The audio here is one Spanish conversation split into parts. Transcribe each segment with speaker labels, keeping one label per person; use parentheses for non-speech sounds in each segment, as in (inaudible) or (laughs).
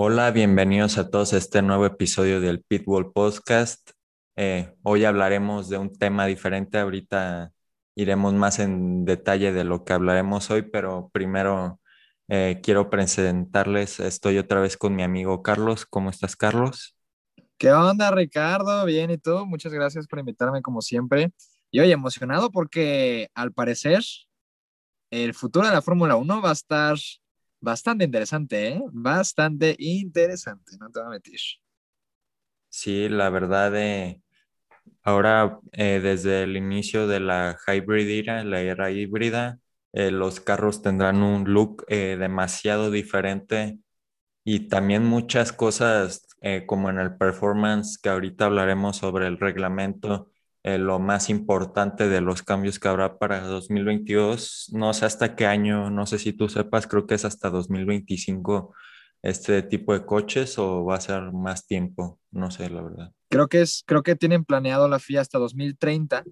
Speaker 1: Hola, bienvenidos a todos a este nuevo episodio del Pitbull Podcast. Eh, hoy hablaremos de un tema diferente, ahorita iremos más en detalle de lo que hablaremos hoy, pero primero eh, quiero presentarles, estoy otra vez con mi amigo Carlos. ¿Cómo estás, Carlos?
Speaker 2: ¿Qué onda, Ricardo? Bien, ¿y tú? Muchas gracias por invitarme como siempre. Y hoy emocionado porque al parecer el futuro de la Fórmula 1 va a estar bastante interesante, ¿eh? Bastante interesante, no te voy a meter.
Speaker 1: Sí, la verdad, eh, ahora eh, desde el inicio de la hybrid era, la era híbrida, eh, los carros tendrán un look demasiado diferente y también muchas cosas como en el performance que ahorita hablaremos sobre el reglamento eh, lo más importante de los cambios que habrá para 2022. No sé hasta qué año, no sé si tú sepas, creo que es hasta 2025 este tipo de coches o va a ser más tiempo, no sé la verdad.
Speaker 2: Creo que es, creo que tienen planeado la FIA hasta 2030,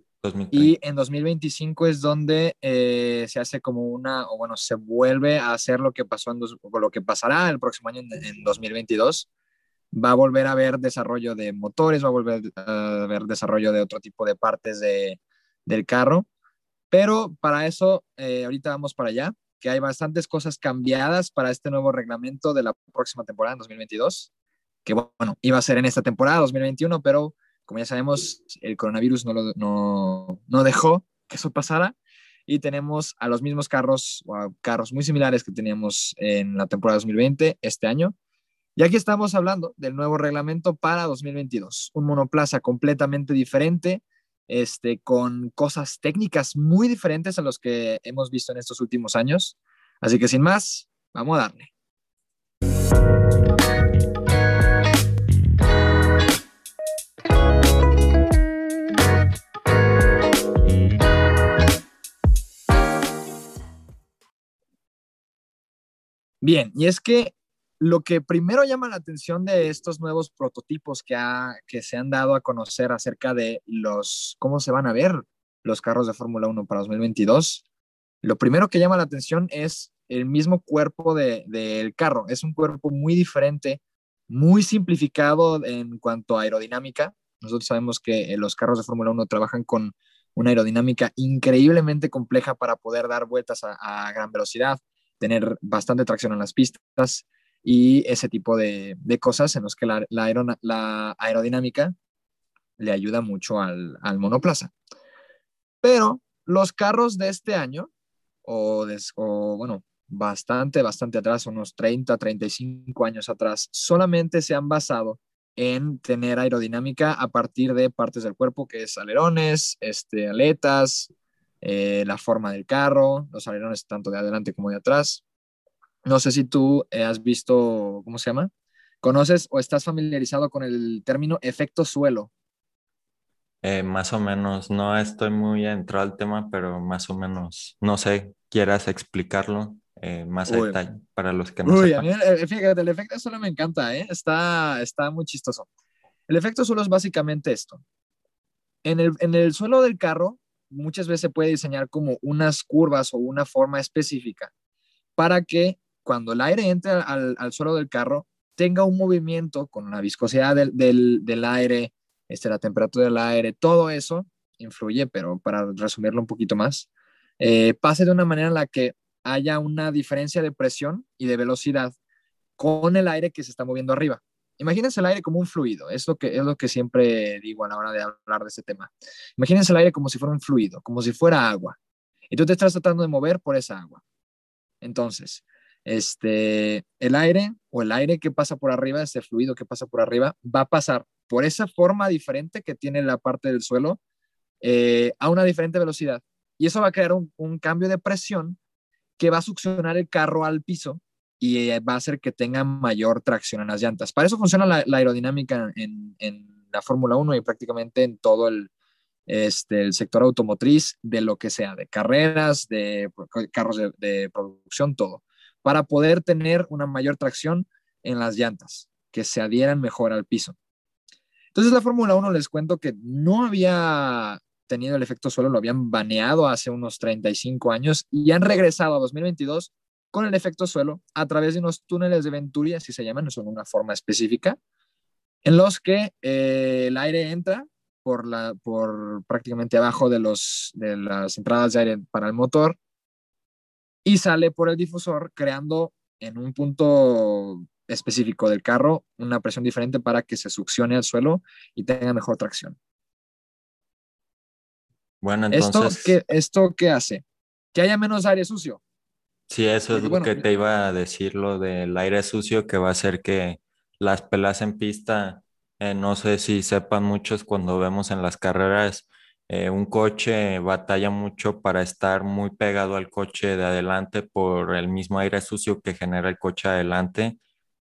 Speaker 2: y en 2025 es donde eh, se hace como una, o bueno, se vuelve a hacer lo que pasó en lo que pasará el próximo año en, en 2022 va a volver a haber desarrollo de motores, va a volver a haber desarrollo de otro tipo de partes de, del carro. Pero para eso, eh, ahorita vamos para allá, que hay bastantes cosas cambiadas para este nuevo reglamento de la próxima temporada en 2022, que bueno, iba a ser en esta temporada 2021, pero como ya sabemos, el coronavirus no, no, no dejó que eso pasara y tenemos a los mismos carros, o a carros muy similares que teníamos en la temporada 2020 este año, y aquí estamos hablando del nuevo reglamento para 2022, un monoplaza completamente diferente, este, con cosas técnicas muy diferentes a los que hemos visto en estos últimos años. Así que sin más, vamos a darle. Bien, y es que lo que primero llama la atención de estos nuevos prototipos que, que se han dado a conocer acerca de los, cómo se van a ver los carros de Fórmula 1 para 2022, lo primero que llama la atención es el mismo cuerpo del carro. Es un cuerpo muy diferente, muy simplificado en cuanto a aerodinámica. Nosotros sabemos que los carros de Fórmula 1 trabajan con una aerodinámica increíblemente compleja para poder dar vueltas a gran velocidad, tener bastante tracción en las pistas, y ese tipo de, cosas en los que la, la, aerodinámica le ayuda mucho al, monoplaza. Pero los carros de este año, o, o, bueno, bastante, bastante atrás, unos 30, 35 años atrás, solamente se han basado en tener aerodinámica a partir de partes del cuerpo, que es alerones, este, aletas, eh, la forma del carro, los alerones tanto de adelante como de atrás. No sé si tú eh, has visto, ¿cómo se llama? ¿Conoces o estás familiarizado con el término efecto suelo?
Speaker 1: Eh, más o menos, no estoy muy entrado al tema, pero más o menos, no sé, quieras explicarlo eh, más a detalle para los que no
Speaker 2: Uy, A mí, fíjate, el efecto suelo me encanta, ¿eh? está, está muy chistoso. El efecto suelo es básicamente esto. En el, en el suelo del carro, muchas veces se puede diseñar como unas curvas o una forma específica para que cuando el aire entra al, suelo del carro, tenga un movimiento con la viscosidad del, aire, este, la temperatura del aire, todo eso influye, pero para resumirlo un poquito más, eh, pase de una manera en la que haya una diferencia de presión y de velocidad con el aire que se está moviendo arriba. Imagínense el aire como un fluido, es lo, que, es lo que siempre digo a la hora de hablar de este tema. Imagínense el aire como si fuera un fluido, como si fuera agua. Y tú te estás tratando de mover por esa agua. Entonces, este, el aire o el aire que pasa por arriba, ese fluido que pasa por arriba, va a pasar por esa forma diferente que tiene la parte del suelo eh, a una diferente velocidad. Y eso va a crear un, cambio de presión que va a succionar el carro al piso y eh, va a hacer que tenga mayor tracción en las llantas. Para eso funciona la, aerodinámica en, la Fórmula 1 y prácticamente en todo este, el sector automotriz, de lo que sea, de carreras, de carros de producción, todo para poder tener una mayor tracción en las llantas, que se adhieran mejor al piso. Entonces la Fórmula 1 les cuento que no había tenido el efecto suelo, lo habían baneado hace unos 35 años y han regresado a 2022 con el efecto suelo a través de unos túneles de Venturi, así se llaman, son una forma específica, en los que eh, el aire entra por, la, por prácticamente abajo de, los, de las entradas de aire para el motor y sale por el difusor creando en un punto específico del carro una presión diferente para que se succione al suelo y tenga mejor tracción.
Speaker 1: Bueno, entonces...
Speaker 2: ¿Esto qué, ¿Esto qué hace? Que haya menos aire sucio.
Speaker 1: Sí, eso es lo que te iba a decir, lo del aire sucio que va a hacer que las pelas en pista, eh, no sé si sepan muchos cuando vemos en las carreras, eh, un coche batalla mucho para estar muy pegado al coche de adelante por el mismo aire sucio que genera el coche adelante.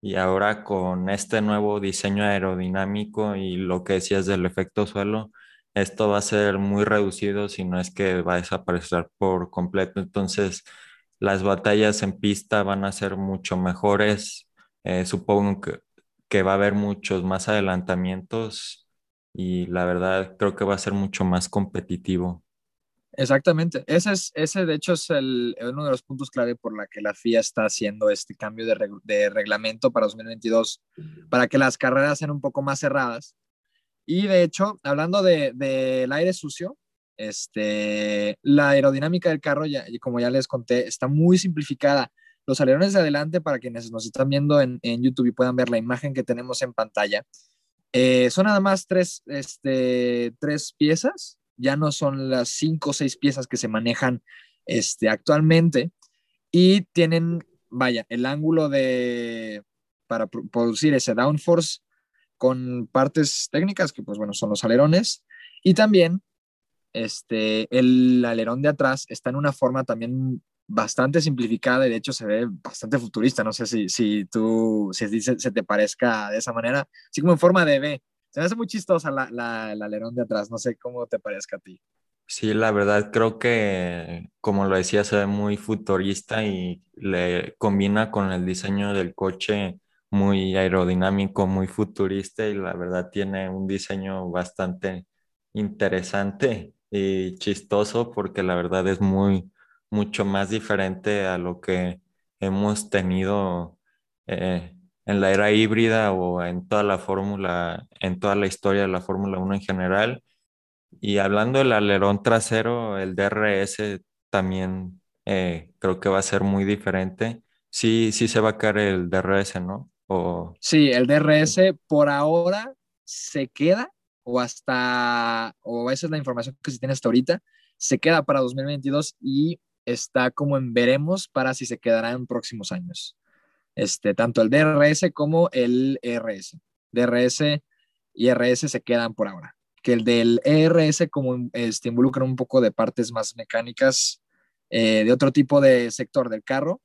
Speaker 1: Y ahora con este nuevo diseño aerodinámico y lo que decías del efecto suelo, esto va a ser muy reducido, si no es que va a desaparecer por completo. Entonces, las batallas en pista van a ser mucho mejores. Eh, supongo que, que, va a haber muchos más adelantamientos y la verdad creo que va a ser mucho más competitivo.
Speaker 2: Exactamente. Ese, es, ese de hecho es el, uno de los puntos clave por la que la FIA está haciendo este cambio de, de reglamento para 2022, para que las carreras sean un poco más cerradas y de hecho, hablando del de, aire sucio, este, la aerodinámica del carro, ya, como ya les conté, está muy simplificada. Los alerones de adelante, para quienes nos están viendo en, en YouTube y puedan ver la imagen que tenemos en pantalla, eh, son nada más tres, este, tres piezas, ya no son las cinco o seis piezas que se manejan este, actualmente. Y tienen, vaya, el ángulo de, para producir ese downforce con partes técnicas que pues bueno, son los alerones. Y también este, el alerón de atrás está en una forma también bastante simplificada y de hecho se ve bastante futurista, no sé si, si tú, si se, te parezca de esa manera, así como en forma de V. Se me hace muy chistosa la, la, el alerón de atrás, no sé cómo te parezca a ti.
Speaker 1: Sí, la verdad creo que, como lo decía, se ve muy futurista y le combina con el diseño del coche muy aerodinámico, muy futurista y la verdad tiene un diseño bastante interesante y chistoso porque la verdad es muy, mucho más diferente a lo que hemos tenido eh, en la era híbrida o en toda la fórmula, en toda la historia de la Fórmula 1 en general. Y hablando del alerón trasero, el DRS también eh, creo que va a ser muy diferente. Sí, sí se va a caer el DRS, ¿no?
Speaker 2: Sí, el DRS por ahora se queda o hasta, o esa es la información que se tiene hasta ahorita, se queda para 2022 y está como en veremos para si se quedará en próximos años. Este, tanto el DRS como el ERS. DRS y RS se quedan por ahora. Que el del ERS como este, involucra un poco de partes más mecánicas eh, de otro tipo de sector del carro,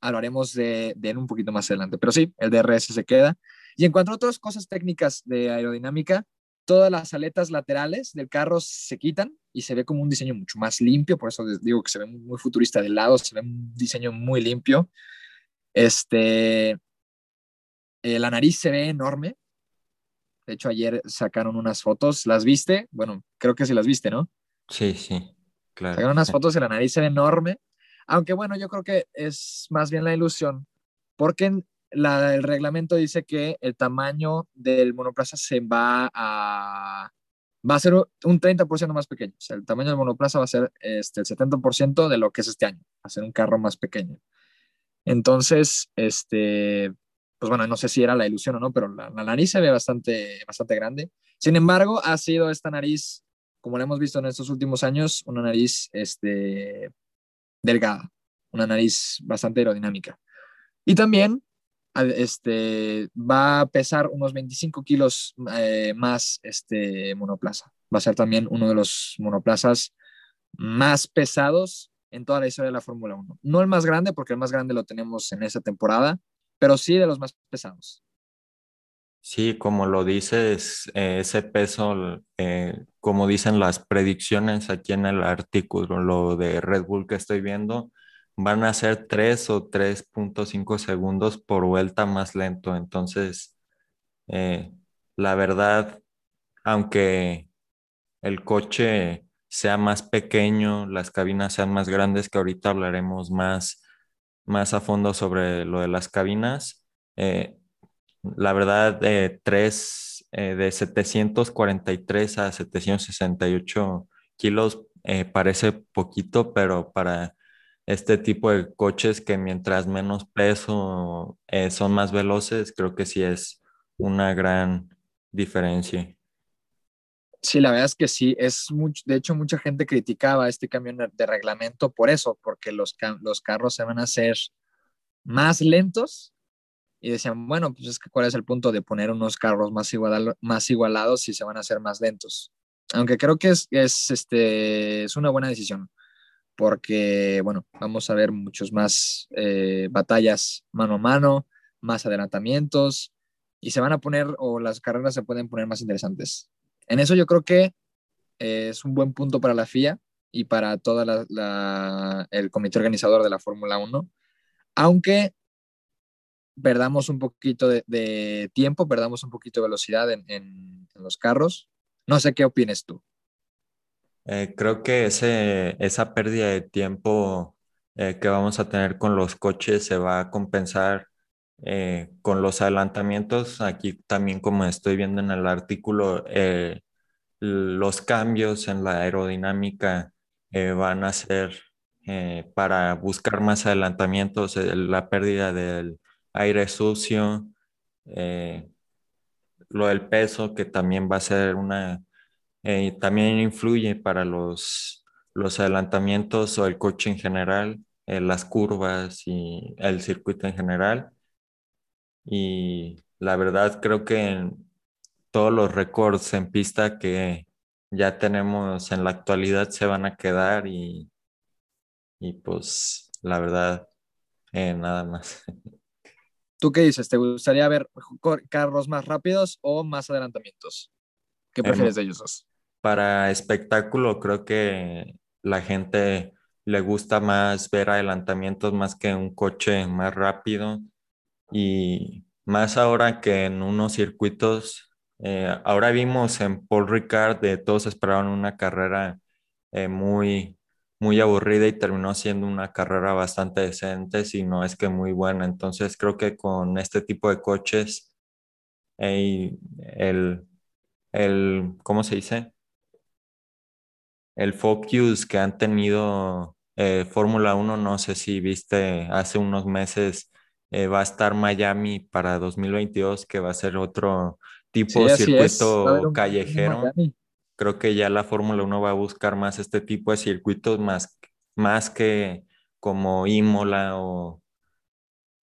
Speaker 2: hablaremos de, de un poquito más adelante. Pero sí, el DRS se queda. Y en cuanto a otras cosas técnicas de aerodinámica, todas las aletas laterales del carro se quitan y se ve como un diseño mucho más limpio, por eso les digo que se ve muy futurista de lado, se ve un diseño muy limpio. Este, eh, la nariz se ve enorme. De hecho, ayer sacaron unas fotos. ¿Las viste? Bueno, creo que sí las viste, ¿no?
Speaker 1: Sí, sí, claro.
Speaker 2: Sacaron unas fotos y la nariz se ve enorme. Aunque bueno, yo creo que es más bien la ilusión, porque el reglamento dice que el tamaño del monoplaza se va a, va a ser un 30% más pequeño. O sea, el tamaño del monoplaza va a ser este, el 70% de lo que es este año, va a ser un carro más pequeño. Entonces, este, pues bueno, no sé si era la ilusión o no, pero la, la, nariz se ve bastante, bastante grande. Sin embargo, ha sido esta nariz, como la hemos visto en estos últimos años, una nariz este, delgada, una nariz bastante aerodinámica. Y también este, va a pesar unos 25 kilos eh, más este monoplaza. Va a ser también uno de los monoplazas más pesados en toda la historia de la Fórmula 1. No el más grande, porque el más grande lo tenemos en esa temporada, pero sí de los más pesados.
Speaker 1: Sí, como lo dices, eh, ese peso, eh, como dicen las predicciones aquí en el artículo, lo de Red Bull que estoy viendo, van a ser 3 o 3.5 segundos por vuelta más lento. Entonces, eh, la verdad, aunque el coche sea más pequeño, las cabinas sean más grandes, que ahorita hablaremos más más a fondo sobre lo de las cabinas. Eh, la verdad, eh, tres de 743 a 768 kilos parece poquito, pero para este tipo de coches que mientras menos peso son más veloces, creo que sí es una gran diferencia.
Speaker 2: Sí, la verdad es que sí, es mucho, de hecho mucha gente criticaba este cambio de reglamento por eso, porque los, los carros se van a hacer más lentos y decían, bueno, pues es que cuál es el punto de poner unos carros más, más igualados si se van a hacer más lentos. Aunque creo que es, es, este, es una buena decisión, porque, bueno, vamos a ver muchos más eh, batallas mano a mano, más adelantamientos, y se van a poner, o las carreras se pueden poner más interesantes. En eso yo creo que eh, es un buen punto para la FIA y para todo el comité organizador de la Fórmula 1, aunque perdamos un poquito de, tiempo, perdamos un poquito de velocidad en, los carros. No sé qué opinas tú.
Speaker 1: Eh, creo que ese, esa pérdida de tiempo eh, que vamos a tener con los coches se va a compensar eh, con los adelantamientos, aquí también como estoy viendo en el artículo, los cambios en la aerodinámica van a ser para buscar más adelantamientos, la pérdida del aire sucio, lo del peso, que también va a ser una, también influye para los, los adelantamientos o el coche en general, las curvas y el circuito en general y la verdad creo que todos los récords en pista que ya tenemos en la actualidad se van a quedar y, y pues la verdad eh, nada más. (laughs)
Speaker 2: ¿Tú qué dices? ¿Te gustaría ver carros más rápidos o más adelantamientos? ¿Qué prefieres de ellos dos?
Speaker 1: Para espectáculo creo que la gente le gusta más ver adelantamientos más que un coche más rápido y más ahora que en unos circuitos, eh, ahora vimos en Paul Ricard, de todos esperaban una carrera eh, muy, muy aburrida y terminó siendo una carrera bastante decente, si no es que muy buena. Entonces creo que con este tipo de coches, el, el, ¿cómo se dice? El focus que han tenido eh, Fórmula 1, no sé si viste hace unos meses eh, va a estar Miami para 2022, que va a ser otro tipo de circuito callejero. Creo que ya la Fórmula 1 va a buscar más este tipo de circuitos, más, más que como Imola o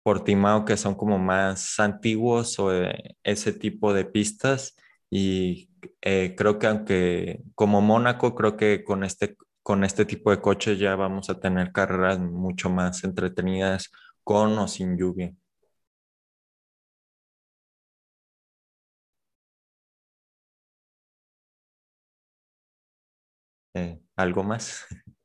Speaker 1: Portimao, que son como más antiguos o eh, ese tipo de pistas. Y eh, creo que aunque como Mónaco, creo que con este, con este tipo de coches ya vamos a tener carreras mucho más entretenidas con o sin lluvia. Eh, ¿algo más? (laughs)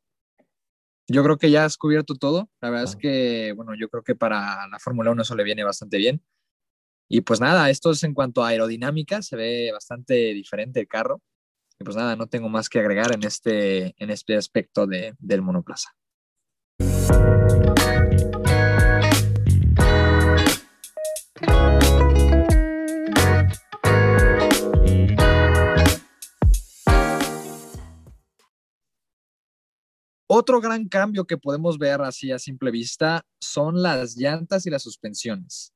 Speaker 2: Yo creo que ya has cubierto todo. La verdad es ah. que, bueno, yo creo que para la Fórmula 1 eso le viene bastante bien. Y pues nada, esto es en cuanto a aerodinámica, se ve bastante diferente el carro. Y pues nada, no tengo más que agregar en este, en este aspecto de, del monoplaza. Otro gran cambio que podemos ver así a simple vista son las llantas y las suspensiones.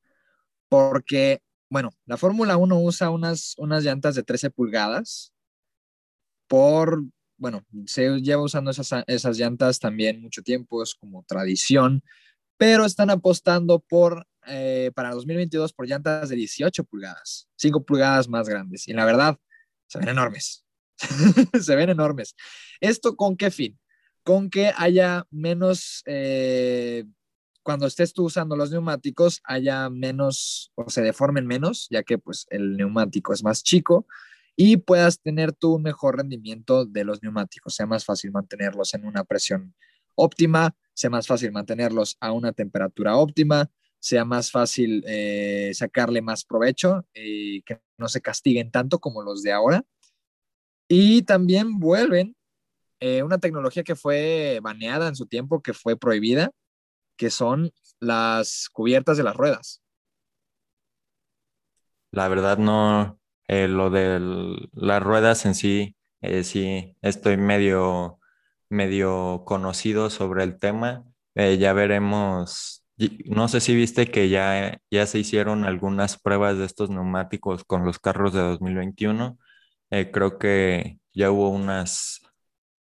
Speaker 2: Porque, bueno, la Fórmula 1 usa unas, unas llantas de 13 pulgadas por, bueno, se lleva usando esas, esas llantas también mucho tiempo, es como tradición, pero están apostando por, eh, para 2022 por llantas de 18 pulgadas, 5 pulgadas más grandes. Y la verdad, se ven enormes. (laughs) se ven enormes. ¿Esto con qué fin? con que haya menos, eh, cuando estés tú usando los neumáticos, haya menos o se deformen menos, ya que pues el neumático es más chico y puedas tener tú un mejor rendimiento de los neumáticos, sea más fácil mantenerlos en una presión óptima, sea más fácil mantenerlos a una temperatura óptima, sea más fácil eh, sacarle más provecho y que no se castiguen tanto como los de ahora. Y también vuelven eh, una tecnología que fue baneada en su tiempo, que fue prohibida, que son las cubiertas de las ruedas.
Speaker 1: La verdad no, eh, lo de las ruedas en sí, eh, sí, estoy medio, medio conocido sobre el tema. Eh, ya veremos, no sé si viste que ya, ya se hicieron algunas pruebas de estos neumáticos con los carros de 2021. creo que ya hubo unas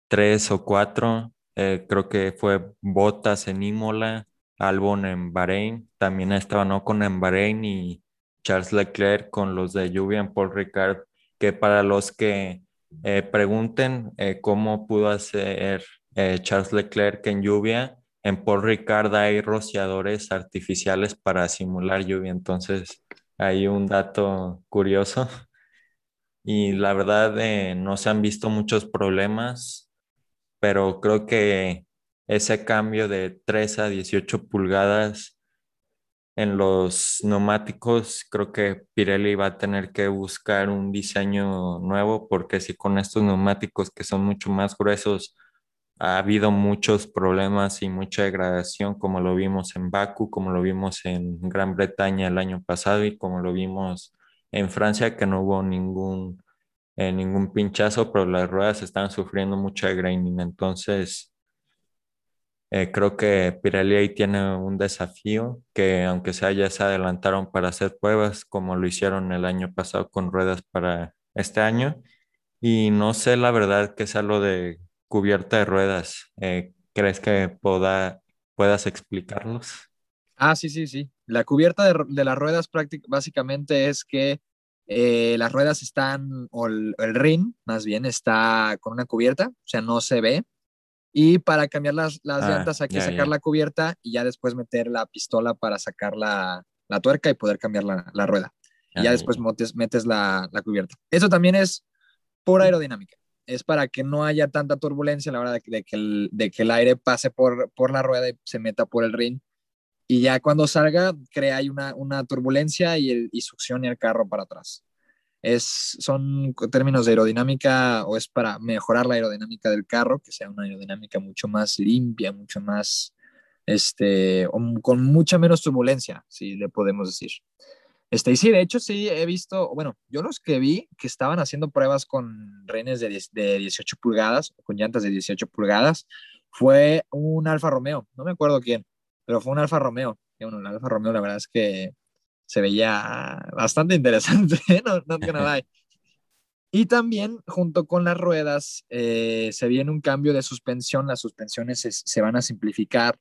Speaker 1: tres o cuatro. creo que fue Botas en Imola, Albon en Bahrein, también estaba no con en Bahrein y Charles Leclerc con los de lluvia en Paul Ricard, que para los que eh, pregunten eh, cómo pudo hacer eh, Charles Leclerc en lluvia, en Paul Ricard hay rociadores artificiales para simular lluvia, entonces hay un dato curioso. Y la verdad no se han visto muchos problemas, pero creo que ese cambio de 3 a 18 pulgadas en los neumáticos, creo que Pirelli va a tener que buscar un diseño nuevo porque si con estos neumáticos que son mucho más gruesos ha habido muchos problemas y mucha degradación, como lo vimos en Baku, como lo vimos en Gran Bretaña el año pasado y como lo vimos en Francia, que no hubo ningún, eh, ningún pinchazo, pero las ruedas están sufriendo mucha graining. Entonces, eh, creo que Pirelli ahí tiene un desafío que aunque sea ya se adelantaron para hacer pruebas como lo hicieron el año pasado con ruedas para este año. Y no sé la verdad que sea lo de cubierta de ruedas. Eh, ¿Crees que pueda, puedas explicarnos?
Speaker 2: Ah, sí, sí, sí. La cubierta de, las ruedas básicamente es que eh, las ruedas están, o el, el ring más bien, está con una cubierta, o sea, no se ve, y para cambiar las, las ah, llantas hay que sacar la cubierta y ya después meter la pistola para sacar la, la tuerca y poder cambiar la, la rueda. Y ya después metes, metes la, la, cubierta. Eso también es por aerodinámica. Es para que no haya tanta turbulencia a la hora de, que, el, de que el aire pase por, por la rueda y se meta por el ring. Y ya cuando salga, crea una, una turbulencia y, el, y succione el carro para atrás es, son términos de aerodinámica o es para mejorar la aerodinámica del carro, que sea una aerodinámica mucho más limpia, mucho más, este, con mucha menos turbulencia, si le podemos decir. Este, y sí, de hecho, sí he visto, bueno, yo los que vi que estaban haciendo pruebas con renes de, de 18 pulgadas, con llantas de 18 pulgadas, fue un Alfa Romeo, no me acuerdo quién, pero fue un Alfa Romeo. Y bueno, el Alfa Romeo la verdad es que se veía bastante interesante, (laughs) no, no nada. Y también junto con las ruedas eh, se viene un cambio de suspensión, las suspensiones se, van a simplificar.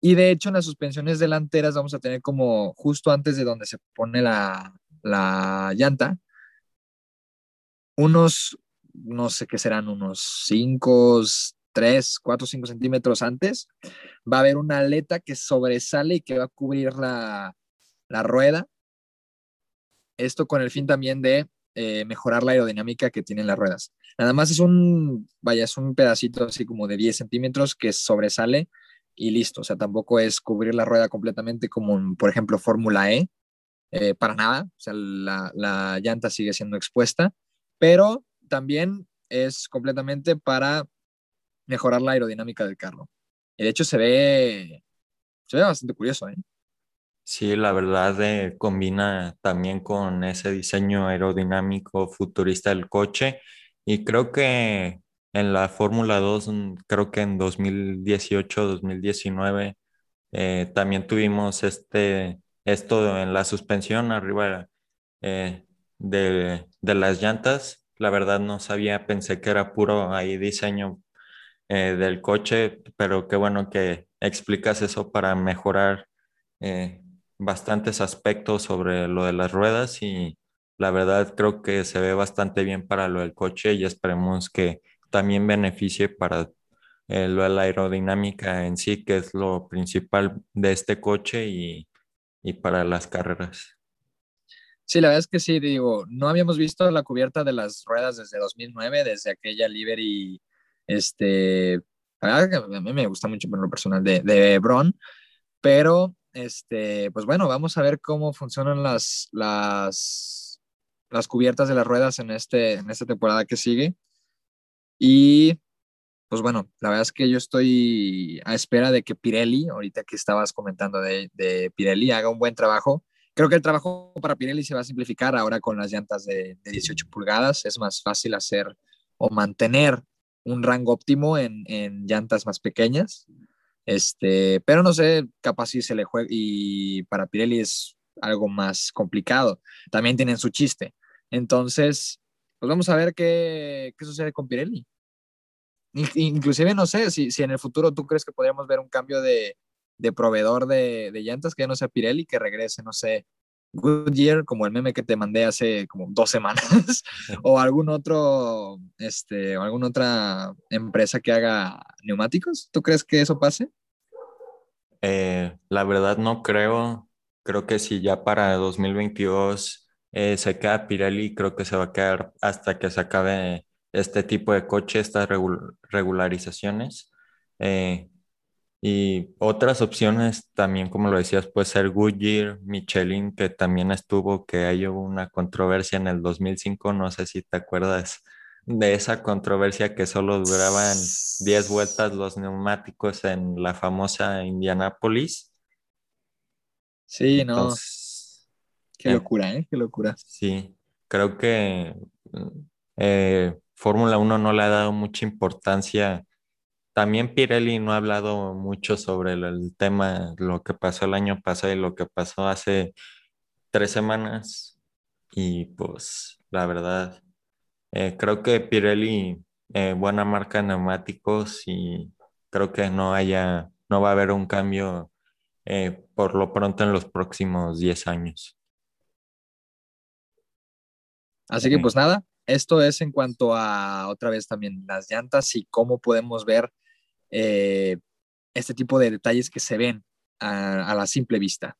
Speaker 2: Y de hecho en las suspensiones delanteras vamos a tener como justo antes de donde se pone la, la llanta, unos, no sé qué serán, unos 5, 3, 4, 5 centímetros antes, va a haber una aleta que sobresale y que va a cubrir la, la rueda. Esto con el fin también de eh, mejorar la aerodinámica que tienen las ruedas. Nada más es un, vaya, es un pedacito así como de 10 centímetros que sobresale y listo. O sea, tampoco es cubrir la rueda completamente como, por ejemplo, Fórmula E, eh, para nada. O sea, la, la llanta sigue siendo expuesta, pero también es completamente para mejorar la aerodinámica del carro. Y de hecho se ve, se ve bastante curioso, ¿eh?
Speaker 1: Sí, la verdad eh, combina también con ese diseño aerodinámico futurista del coche y creo que en la Fórmula 2, mm, creo que en 2018-2019 eh, también tuvimos este, esto en la suspensión arriba eh, de, de, las llantas. La verdad no sabía, pensé que era puro ahí diseño del coche, pero qué bueno que explicas eso para mejorar bastantes aspectos sobre lo de las ruedas y la verdad creo que se ve bastante bien para lo del coche y esperemos que también beneficie para eh, lo de la aerodinámica en sí, que es lo principal de este coche y, y para las carreras.
Speaker 2: Sí, la verdad es que sí, digo, no habíamos visto la cubierta de las ruedas desde 2009, desde aquella Liberty, este, a mí me gusta mucho por lo personal de, de Bron, pero este, pues bueno, vamos a ver cómo funcionan las, las, las cubiertas de las ruedas en, este, en esta temporada que sigue. Y pues bueno, la verdad es que yo estoy a espera de que Pirelli, ahorita que estabas comentando de, de Pirelli, haga un buen trabajo. Creo que el trabajo para Pirelli se va a simplificar ahora con las llantas de, de 18 pulgadas. Es más fácil hacer o mantener un rango óptimo en, en llantas más pequeñas. Este, pero no sé, capaz si se le juega y para Pirelli es algo más complicado. También tienen su chiste. Entonces, pues vamos a ver qué, qué sucede con Pirelli. Inclusive no sé si, si en el futuro tú crees que podríamos ver un cambio de, de proveedor de, de, llantas que ya no sea Pirelli, que regrese, no sé, Goodyear, como el meme que te mandé hace como dos semanas, (laughs) o algún otro, este, o alguna otra empresa que haga neumáticos. ¿Tú crees que eso pase?
Speaker 1: Eh, la verdad no creo. Creo que si ya para 2022 eh, se queda Pirelli, creo que se va a quedar hasta que se acabe este tipo de coche, estas regularizaciones. Eh, y otras opciones también, como lo decías, puede ser Goodyear, Michelin, que también estuvo, que hay una controversia en el 2005, no sé si te acuerdas de esa controversia que solo duraban 10 vueltas los neumáticos en la famosa Indianápolis.
Speaker 2: Sí, no. Qué eh, locura, ¿eh? Qué locura.
Speaker 1: Sí, creo que eh, Fórmula 1 no le ha dado mucha importancia. También Pirelli no ha hablado mucho sobre el, tema, lo que pasó el año pasado y lo que pasó hace tres semanas. Y pues la verdad, eh, creo que Pirelli, eh, buena marca de neumáticos y creo que no haya, no va a haber un cambio eh, por lo pronto en los próximos 10 años.
Speaker 2: Así que pues nada, esto es en cuanto a otra vez también las llantas y cómo podemos ver eh, este tipo de detalles que se ven a, a la simple vista.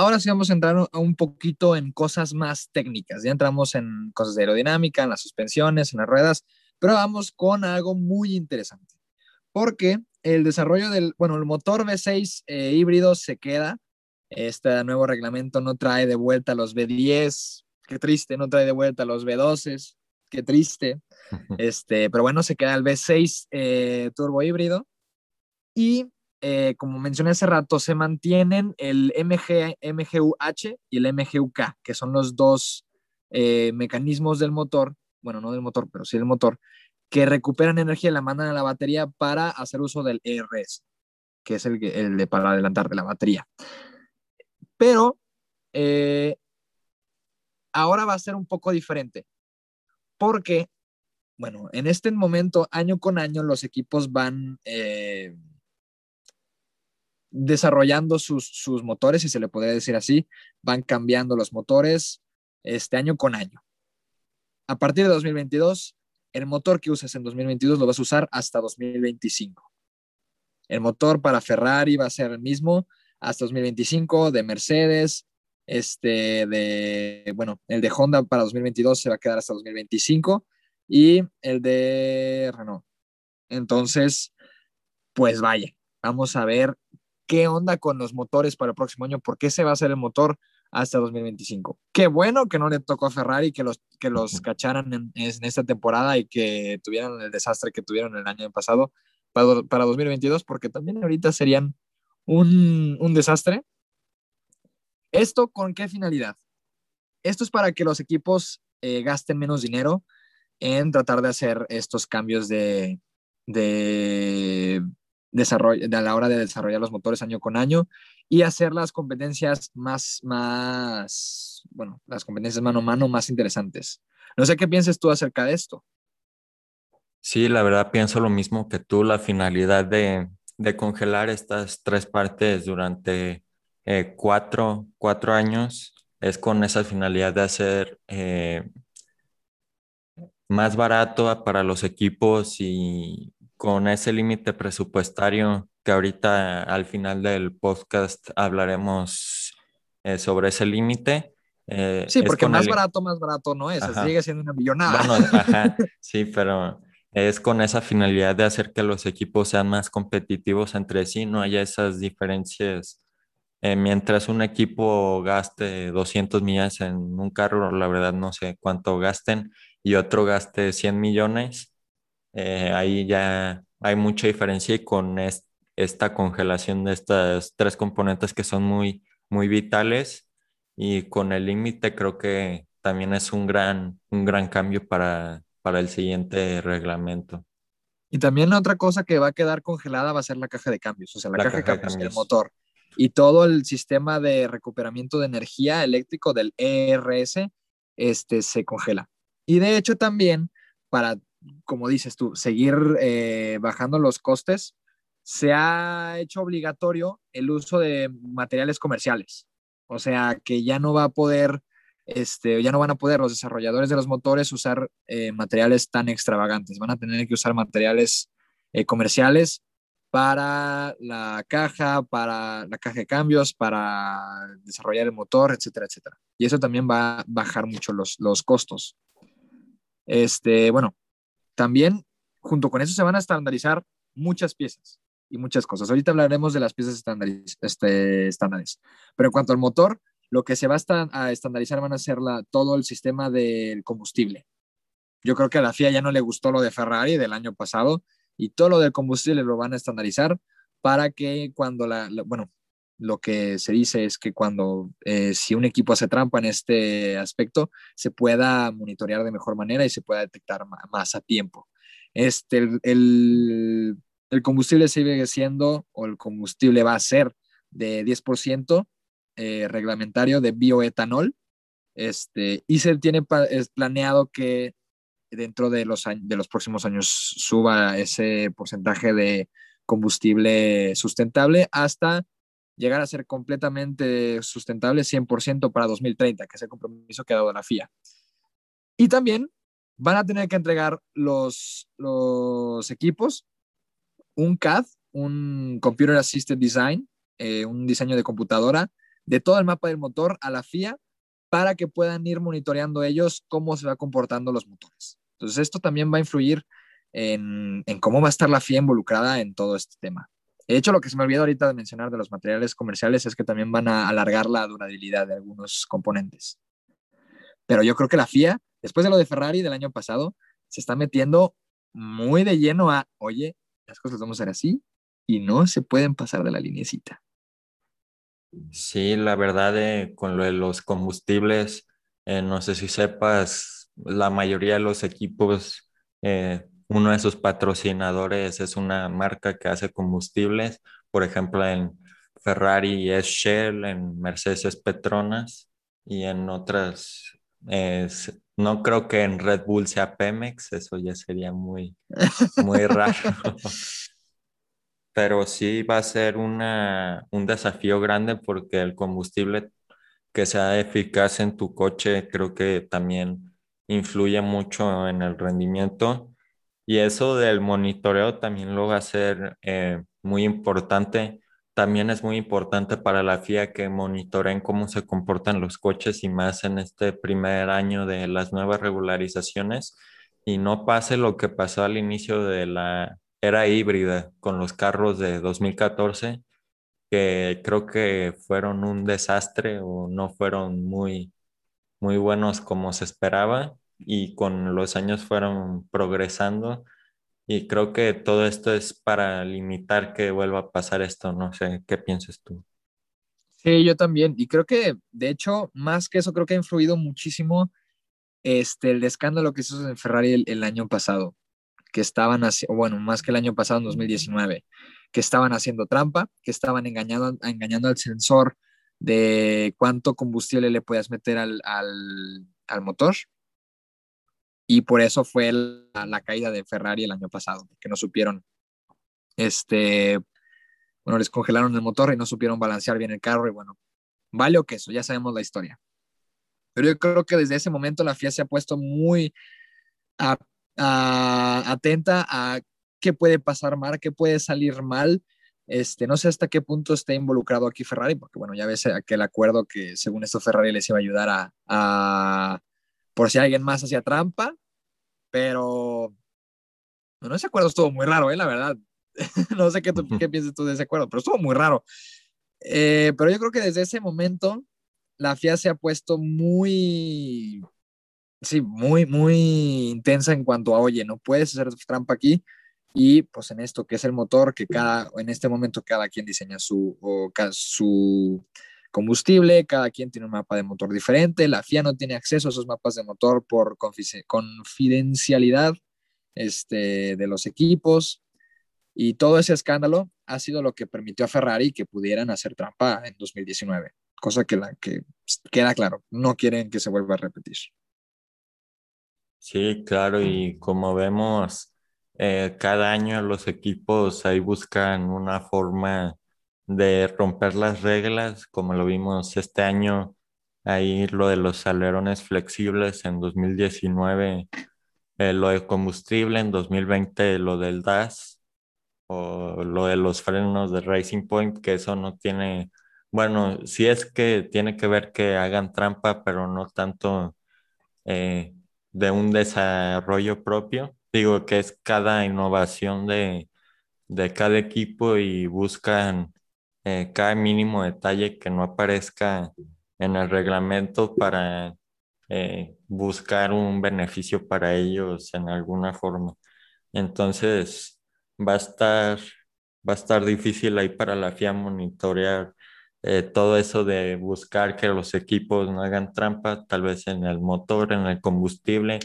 Speaker 2: Ahora sí vamos a entrar un poquito en cosas más técnicas. Ya entramos en cosas de aerodinámica, en las suspensiones, en las ruedas, pero vamos con algo muy interesante. Porque el desarrollo del, bueno, el motor V6 eh, híbrido se queda. Este nuevo reglamento no trae de vuelta los V10, qué triste, no trae de vuelta los V12, qué triste. (laughs) Este, pero bueno, se queda el V6 eh, turbo híbrido. Y eh, como mencioné hace rato, se mantienen el MG, MGUH y el MGUK, que son los dos eh, mecanismos del motor, bueno, no del motor, pero sí del motor, que recuperan energía y la mandan a la batería para hacer uso del ERS, que es el, de para adelantar de la batería. Pero eh, ahora va a ser un poco diferente, porque, bueno, en este momento, año con año, los equipos van desarrollando sus, sus motores, si se le podría decir así, van cambiando los motores este año con año. A partir de 2022, el motor que uses en 2022 lo vas a usar hasta 2025. El motor para Ferrari va a ser el mismo hasta 2025, de Mercedes, este, de, bueno, el de Honda para 2022 se va a quedar hasta 2025 y el de Renault. Entonces, pues vaya, vamos a ver qué onda con los motores para el próximo año, por qué se va a hacer el motor hasta 2025. Qué bueno que no le tocó a Ferrari que los, que los cacharan en, esta temporada y que tuvieran el desastre que tuvieron el año pasado para, para 2022, porque también ahorita serían un, un desastre. ¿Esto con qué finalidad? Esto es para que los equipos eh, gasten menos dinero en tratar de hacer estos cambios de, de desarrollo, a la hora de desarrollar los motores año con año y hacer las competencias más, más, bueno, las competencias mano a mano más interesantes. No sé qué piensas tú acerca de esto.
Speaker 1: Sí, la verdad pienso lo mismo que tú, la finalidad de, de congelar estas tres partes durante eh, cuatro, cuatro, años es con esa finalidad de hacer eh, más barato para los equipos y con ese límite presupuestario que ahorita al final del podcast hablaremos eh, sobre ese límite.
Speaker 2: Eh, sí, porque más barato, más barato no es, sigue siendo una millonada.
Speaker 1: Bueno, ajá, (laughs) sí, pero es con esa finalidad de hacer que los equipos sean más competitivos entre sí, no haya esas diferencias. Eh, mientras un equipo gaste 200 millones en un carro, la verdad no sé cuánto gasten, y otro gaste 100 millones, eh, ahí ya hay mucha diferencia y con esta congelación de estas tres componentes que son muy, muy vitales y con el límite creo que también es un gran, un gran cambio para, para el siguiente reglamento.
Speaker 2: Y también otra cosa que va a quedar congelada va a ser la caja de cambios, o sea, la, caja, de cambios, el motor. Y todo el sistema de recuperamiento de energía eléctrico del ERS este, se congela. Y de hecho también, para, como dices tú, seguir eh, bajando los costes, se ha hecho obligatorio el uso de materiales comerciales. O sea, que ya no va a poder este, ya no van a poder los desarrolladores de los motores usar eh, materiales tan extravagantes, van a tener que usar materiales eh, comerciales para la caja, para la caja de cambios, para desarrollar el motor, etcétera, etcétera. Y eso también va a bajar mucho los, los costos. Este, bueno, también junto con eso se van a estandarizar muchas piezas y muchas cosas. Ahorita hablaremos de las piezas estándares, este, estándares. Pero en cuanto al motor, lo que se va a estandarizar van a ser la, todo el sistema del combustible. Yo creo que a la FIA ya no le gustó lo de Ferrari del año pasado y todo lo del combustible lo van a estandarizar para que cuando la, bueno, lo que se dice es que cuando eh, si un equipo hace trampa en este aspecto, se pueda monitorear de mejor manera y se pueda detectar más a tiempo. Este, el, el combustible sigue siendo, o el combustible va a ser de 10% eh, reglamentario de bioetanol. Este, y se tiene planeado que dentro de los, de los próximos años suba ese porcentaje de combustible sustentable hasta llegar a ser completamente sustentable 100% para 2030, que es el compromiso que ha dado la FIA. Y también van a tener que entregar los, equipos un CAD, un Computer Assisted Design, eh, un diseño de computadora de todo el mapa del motor a la FIA para que puedan ir monitoreando ellos cómo se va comportando los motores. Entonces, esto también va a influir en, cómo va a estar la FIA involucrada en todo este tema. De hecho, lo que se me olvidó ahorita de mencionar de los materiales comerciales es que también van a alargar la durabilidad de algunos componentes. Pero yo creo que la FIA, después de lo de Ferrari del año pasado, se está metiendo muy de lleno a, oye, las cosas vamos a hacer así y no se pueden pasar de la linecita.
Speaker 1: Sí, la verdad, eh, con lo de los combustibles, eh, no sé si sepas, la mayoría de los equipos, eh, uno de sus patrocinadores es una marca que hace combustibles. Por ejemplo, en Ferrari es Shell, en Mercedes es Petronas y en otras, no creo que en Red Bull sea Pemex, eso ya sería muy, muy (laughs) raro. pero sí va a ser una, un desafío grande porque el combustible que sea eficaz en tu coche creo que también influye mucho en el rendimiento y eso del monitoreo también lo va a ser eh, muy importante. También es muy importante para la FIA que monitoreen cómo se comportan los coches y más en este primer año de las nuevas regularizaciones y no pase lo que pasó al inicio de la era híbrida con los carros de 2014, que creo que fueron un desastre o no fueron muy, muy buenos como se esperaba y con los años fueron progresando. Y creo que todo esto es para limitar que vuelva a pasar esto. No sé, ¿qué piensas tú?
Speaker 2: Sí, yo también. Y creo que, de hecho, más que eso, creo que ha influido muchísimo este, el escándalo que hizo en Ferrari el año pasado que estaban haciendo, bueno, más que el año pasado, en 2019, que estaban haciendo trampa, que estaban engañando, engañando al sensor de cuánto combustible le podías meter al, motor. Y por eso fue la, caída de Ferrari el año pasado, que no supieron, este, bueno, les congelaron el motor y no supieron balancear bien el carro y bueno, vale o que eso, ya sabemos la historia. Pero yo creo que desde ese momento la FIA se ha puesto muy a atenta a qué puede pasar mal, qué puede salir mal. Este, no sé hasta qué punto esté involucrado aquí Ferrari, porque bueno, ya ves aquel acuerdo que según esto Ferrari les iba a ayudar a, por si alguien más hacía trampa, pero Bueno, ese acuerdo estuvo muy raro, ¿eh? la verdad. (laughs) no sé qué, qué piensas tú de ese acuerdo, pero estuvo muy raro. Eh, pero yo creo que desde ese momento la FIA se ha puesto muy, sí, muy, muy intensa en cuanto a, oye, no puedes hacer trampa aquí. Y pues en esto que es el motor, que cada, en este momento cada quien diseña su, o, su combustible, cada quien tiene un mapa de motor diferente, la FIA no tiene acceso a esos mapas de motor por confidencialidad este, de los equipos, y todo ese escándalo ha sido lo que permitió a Ferrari que pudieran hacer trampa en 2019, cosa que, la, que queda claro, no quieren que se vuelva a repetir.
Speaker 1: Sí, claro, y como vemos, eh, cada año los equipos ahí buscan una forma de romper las reglas, como lo vimos este año, ahí lo de los alerones flexibles en 2019, eh, lo de combustible en 2020, lo del DAS o lo de los frenos de Racing Point, que eso no tiene, bueno, sí es que tiene que ver que hagan trampa, pero no tanto eh, de un desarrollo propio. Digo que es cada innovación de, cada equipo y buscan eh, cada mínimo detalle que no aparezca en el reglamento para eh, buscar un beneficio para ellos en alguna forma. Entonces, va a estar, va a estar difícil ahí para la FIA monitorear eh, todo eso de buscar que los equipos no hagan trampa, tal vez en el motor, en el combustible,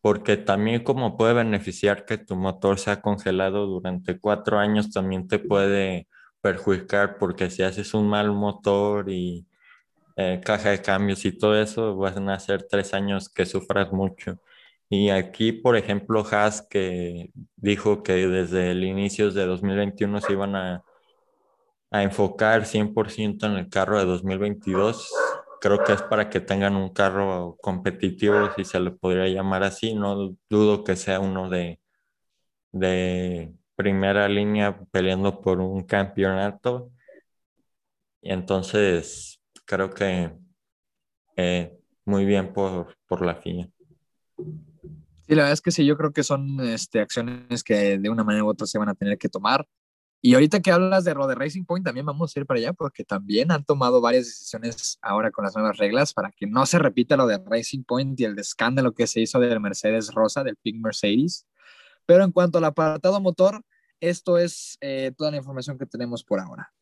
Speaker 1: porque también como puede beneficiar que tu motor sea congelado durante cuatro años, también te puede perjudicar porque si haces un mal motor y eh, caja de cambios y todo eso, van a ser tres años que sufras mucho. Y aquí, por ejemplo, Haas que dijo que desde el inicio de 2021 se iban a, a enfocar 100% en el carro de 2022. Creo que es para que tengan un carro competitivo, si se le podría llamar así. No dudo que sea uno de, de primera línea peleando por un campeonato. Y entonces, creo que eh, muy bien por, por la FIA.
Speaker 2: Sí, la verdad es que sí, yo creo que son este, acciones que de una manera u otra se van a tener que tomar. Y ahorita que hablas de Road Racing Point, también vamos a ir para allá porque también han tomado varias decisiones ahora con las nuevas reglas para que no se repita lo de Racing Point y el escándalo que se hizo del Mercedes Rosa, del Pink Mercedes. Pero en cuanto al apartado motor, esto es eh, toda la información que tenemos por ahora.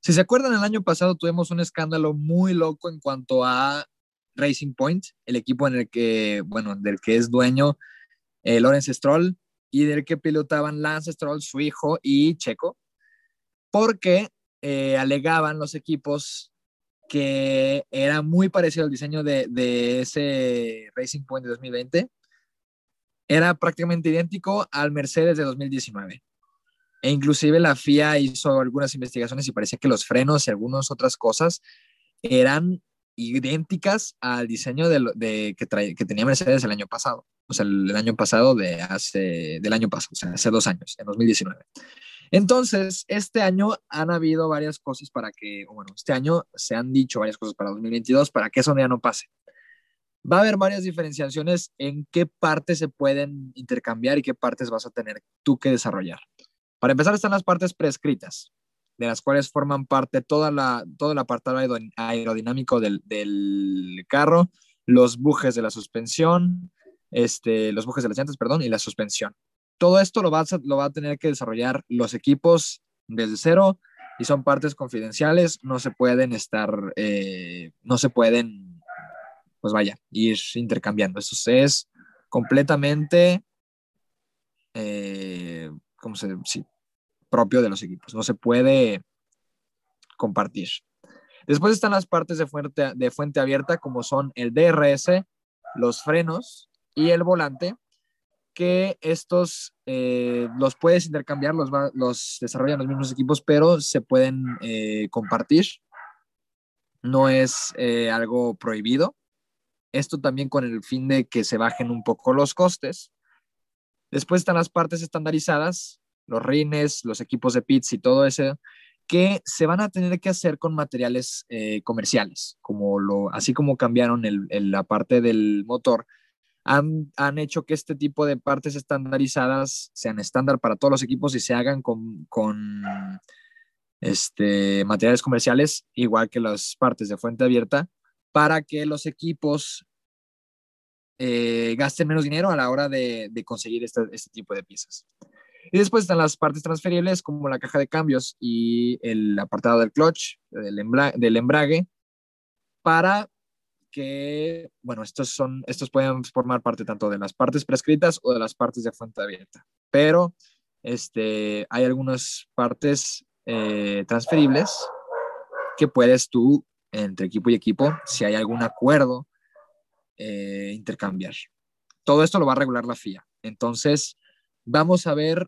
Speaker 2: Si se acuerdan, el año pasado tuvimos un escándalo muy loco en cuanto a Racing Point, el equipo en el que, bueno, del que es dueño eh, Lawrence Stroll y del que pilotaban Lance Stroll, su hijo y Checo, porque eh, alegaban los equipos que era muy parecido al diseño de, ese Racing Point de 2020. Era prácticamente idéntico al Mercedes de 2019. E inclusive la FIA hizo algunas investigaciones y parecía que los frenos y algunas otras cosas eran idénticas al diseño de, que, tenía Mercedes el año pasado. O sea, el, año pasado de hace, del año pasado, o sea, hace dos años, en 2019. Entonces, este año han habido varias cosas para que, bueno, este año se han dicho varias cosas para 2022 para que eso ya no pase. Va a haber varias diferenciaciones en qué partes se pueden intercambiar y qué partes vas a tener tú que desarrollar. Para empezar están las partes prescritas, de las cuales forman parte toda la, todo el apartado aerodinámico del, del carro, los bujes de la suspensión, este, los bujes de las llantas, perdón, y la suspensión. Todo esto lo va, a, lo va a tener que desarrollar los equipos desde cero y son partes confidenciales, no se pueden estar, eh, no se pueden, pues vaya, ir intercambiando. Eso es completamente, eh, ¿cómo se dice? propio de los equipos. No se puede compartir. Después están las partes de fuente, de fuente abierta, como son el DRS, los frenos y el volante, que estos eh, los puedes intercambiar, los, los, desarrollan los mismos equipos, pero se pueden eh, compartir. No es eh, algo prohibido. Esto también con el fin de que se bajen un poco los costes. Después están las partes estandarizadas, los rines, los equipos de pits y todo eso, que se van a tener que hacer con materiales comerciales, como lo, así como cambiaron el, la parte del motor, han, han, hecho que este tipo de partes estandarizadas sean estándar para todos los equipos y se hagan con, con este, materiales comerciales, igual que las partes de fuente abierta, para que los equipos eh, gasten menos dinero a la hora de, de conseguir este, este, tipo de piezas. Y después están las partes transferibles como la caja de cambios y el apartado del clutch, del, del embrague, para que, bueno, estos, son, estos pueden formar parte tanto de las partes prescritas o de las partes de fuente abierta. Pero este, hay algunas partes eh, transferibles que puedes tú, entre equipo y equipo, si hay algún acuerdo, eh, intercambiar. Todo esto lo va a regular la FIA. Entonces, vamos a ver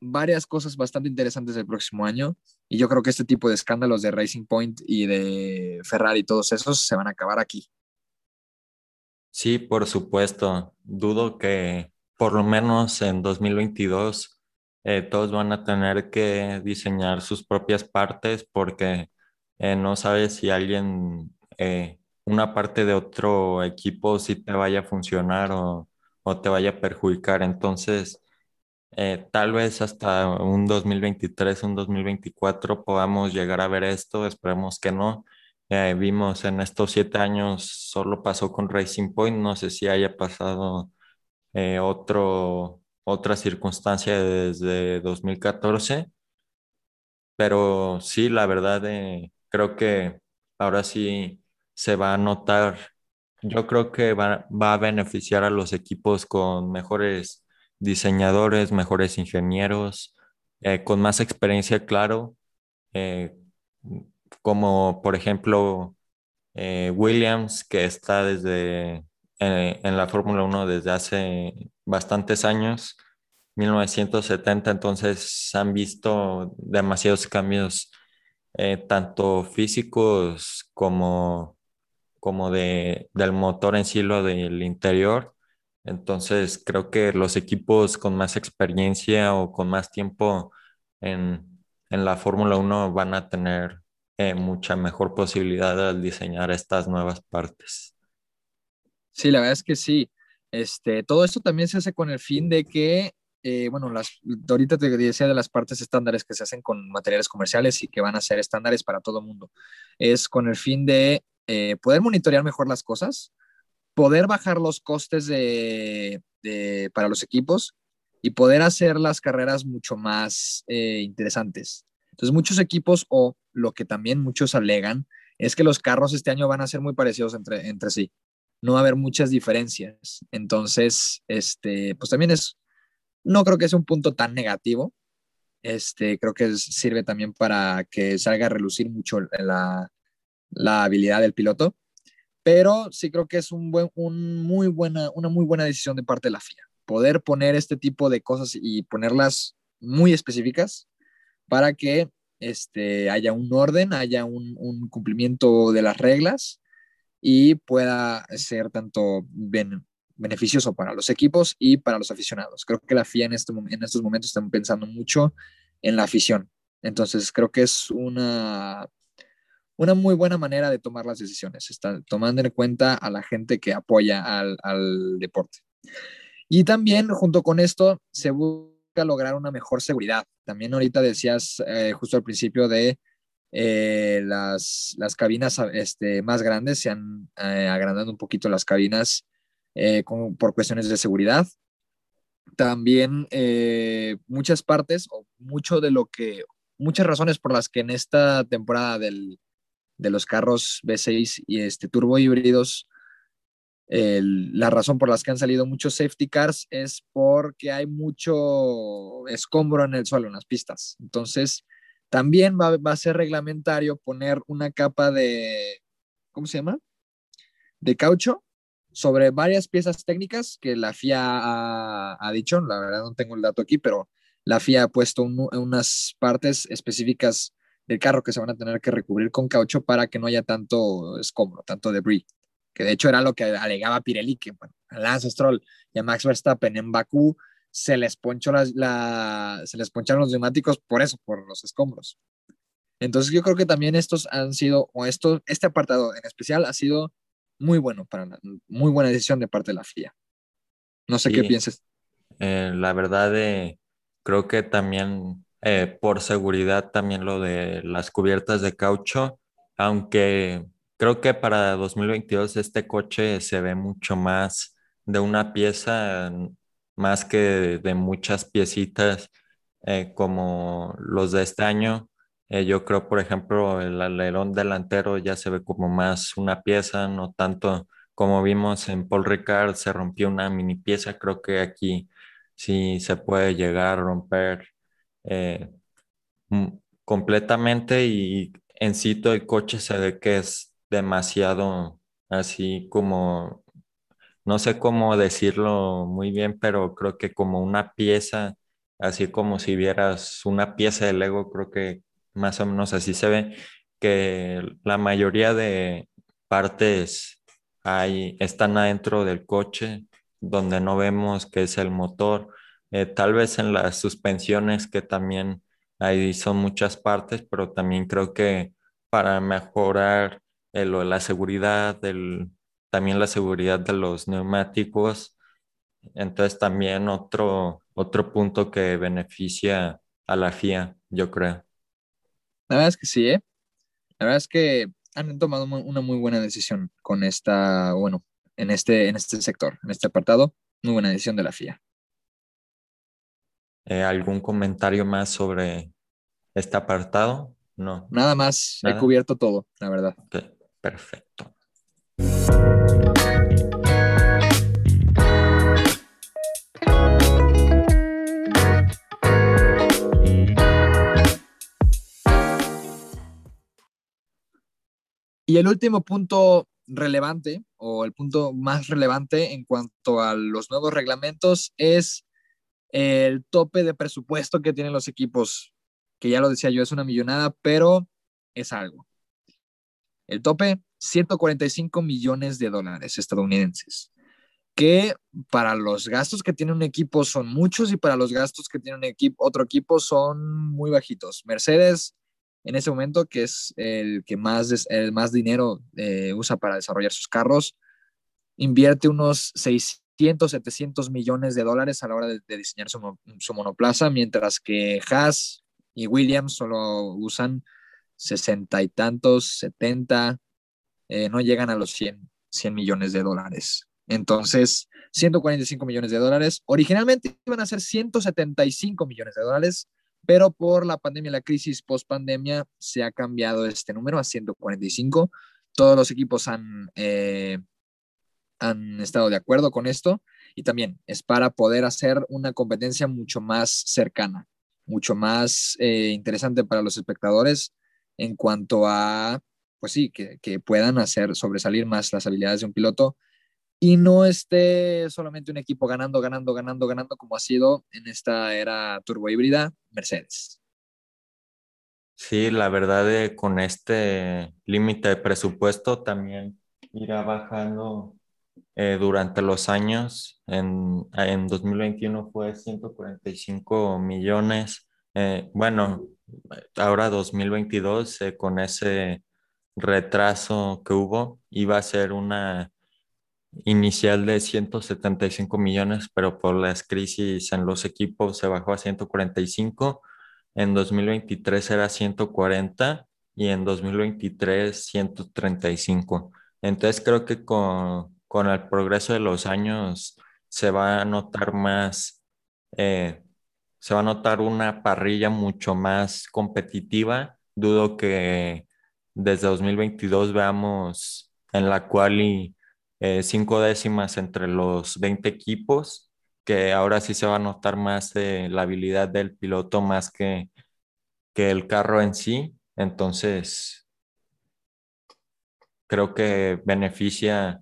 Speaker 2: varias cosas bastante interesantes el próximo año y yo creo que este tipo de escándalos de Racing Point y de Ferrari y todos esos se van a acabar aquí.
Speaker 1: Sí, por supuesto. Dudo que por lo menos en 2022 eh, todos van a tener que diseñar sus propias partes porque eh, no sabes si alguien, eh, una parte de otro equipo, si te vaya a funcionar o, o te vaya a perjudicar. Entonces, eh, tal vez hasta un 2023, un 2024 podamos llegar a ver esto, esperemos que no. Eh, vimos en estos siete años, solo pasó con Racing Point, no sé si haya pasado eh, otro, otra circunstancia desde 2014, pero sí, la verdad, creo que ahora sí se va a notar, yo creo que va, va a beneficiar a los equipos con mejores diseñadores, mejores ingenieros, eh, con más experiencia, claro, eh, como por ejemplo eh, Williams, que está desde en la Fórmula 1 desde hace bastantes años, 1970, entonces han visto demasiados cambios, tanto físicos como, como de, del motor en sí, lo del interior entonces, creo que los equipos con más experiencia o con más tiempo en, la Fórmula 1 van a tener eh, mucha mejor posibilidad al diseñar estas nuevas partes.
Speaker 2: Sí, la verdad es que sí. Este, todo esto también se hace con el fin de que, eh, bueno, las, ahorita te decía de las partes estándares que se hacen con materiales comerciales y que van a ser estándares para todo el mundo. Es con el fin de eh, poder monitorear mejor las cosas, poder bajar los costes de, para los equipos y poder hacer las carreras mucho más eh, interesantes. Entonces, muchos equipos, o lo que también muchos alegan, es que los carros este año van a ser muy parecidos entre, entre sí. No va a haber muchas diferencias. Entonces, este, pues también es, no creo que sea un punto tan negativo. Este, creo que sirve también para que salga a relucir mucho la, la habilidad del piloto pero sí creo que es un muy buena, una muy buena decisión de parte de la FIA, poder poner este tipo de cosas y ponerlas muy específicas para que este, haya un orden, haya un, cumplimiento de las reglas y pueda ser tanto beneficioso para los equipos y para los aficionados. Creo que la FIA en, este, en estos momentos está pensando mucho en la afición. Entonces creo que es una una muy buena manera de tomar las decisiones, está tomando en cuenta a la gente que apoya al, deporte. Y también junto con esto se busca lograr una mejor seguridad. También ahorita decías eh, justo al principio de eh, las, las, cabinas este, más grandes, se han eh, agrandado un poquito las cabinas por cuestiones de seguridad. También muchas partes o mucho de lo que, muchas razones por las que en esta temporada del, de los carros V6 y este, turbo híbridos, la razón por las que han salido muchos safety cars es porque hay mucho escombro en el suelo, en las pistas. Entonces, también va, a ser reglamentario poner una capa de, ¿cómo se llama? De caucho sobre varias piezas técnicas que la FIA ha, dicho, la verdad no tengo el dato aquí, pero la FIA ha puesto unas partes específicas el carro que se van a tener que recubrir con caucho para que no haya tanto escombro, tanto debris. Que de hecho era lo que alegaba Pirelli, que bueno, a Lance Stroll y a Max Verstappen en Bakú se les ponchó la, se les poncharon los neumáticos por eso, por los escombros. Entonces yo creo que también estos han sido, o esto, este apartado en especial ha sido muy bueno para muy buena decisión de parte de la FIA. No sé qué pienses.
Speaker 1: Eh, la verdad, eh, creo que también eh, por seguridad también lo de las cubiertas de caucho, aunque creo que para 2022 este coche se ve mucho más de una pieza más que de, muchas piecitas como los de este año. yo creo, por ejemplo, el alerón delantero ya se ve como más una pieza, no tanto como vimos en Paul Ricard, se rompió una mini pieza. Creo que aquí sí se puede llegar a romper eh, completamente y en sí todo el coche se ve que es demasiado así como, no sé cómo decirlo muy bien, pero creo que como una pieza, así como si vieras una pieza de Lego, creo que más o menos así se ve, que la mayoría de partes ahí están adentro del coche, donde no vemos que es el motor, eh, tal vez en las suspensiones que también ahí son muchas partes, pero también creo que para mejorar la seguridad, también la seguridad de los neumáticos, entonces también otro, otro punto que beneficia a la FIA, yo creo.
Speaker 2: La verdad es que sí, ¿eh? La verdad es que han tomado una muy buena decisión con esta, bueno, en este, en este sector, en este apartado, muy buena decisión de la FIA.
Speaker 1: Eh, ¿Algún comentario más sobre este apartado? No.
Speaker 2: Nada más, he cubierto todo, la verdad.
Speaker 1: perfecto.
Speaker 2: Y el último punto relevante o el punto más relevante en cuanto a los nuevos reglamentos es el tope de presupuesto que tienen los equipos, que ya lo decía yo, es una millonada, pero es algo. El tope, 145 millones de dólares estadounidenses, que para los gastos que tiene un equipo son muchos y para los gastos que tiene un equipo, otro equipo son muy bajitos. Mercedes, en ese momento, que es el que más, el más dinero eh, usa para desarrollar sus carros, invierte unos 600 700 millones de dólares a la hora de, diseñar su, monoplaza, mientras que Haas y Williams solo usan 60 y tantos, 70, eh, no llegan a los 100, 100 millones de dólares. Entonces, 145 millones de dólares. Originalmente iban a ser 175 millones de dólares, pero por la pandemia, la crisis post pandemia, se ha cambiado este número a 145. Todos los equipos han eh, han estado de acuerdo con esto y también es para poder hacer una competencia mucho más cercana, mucho más eh, interesante para los espectadores en cuanto a, pues sí, que, que, puedan hacer sobresalir más las habilidades de un piloto y no esté solamente un equipo ganando, ganando, ganando, ganando como ha sido en esta era turbo híbrida Mercedes.
Speaker 1: Sí, la verdad eh, con este límite de presupuesto también irá bajando eh, durante los años. En, en 2021 fue 145 millones. Eh, bueno, ahora 2022 eh, con ese retraso que hubo iba a ser una inicial de 175 millones, pero por las crisis en los equipos se bajó a 145. En 2023 era 140 y en 2023 135. Entonces creo que con, con el progreso de los años se va a notar más, eh, se va a notar una parrilla mucho más competitiva. Dudo que desde 2022 veamos en la cual y eh, cinco décimas entre los 20 equipos, que ahora sí se va a notar más la habilidad del piloto más que, que el carro en sí. Entonces, creo que beneficia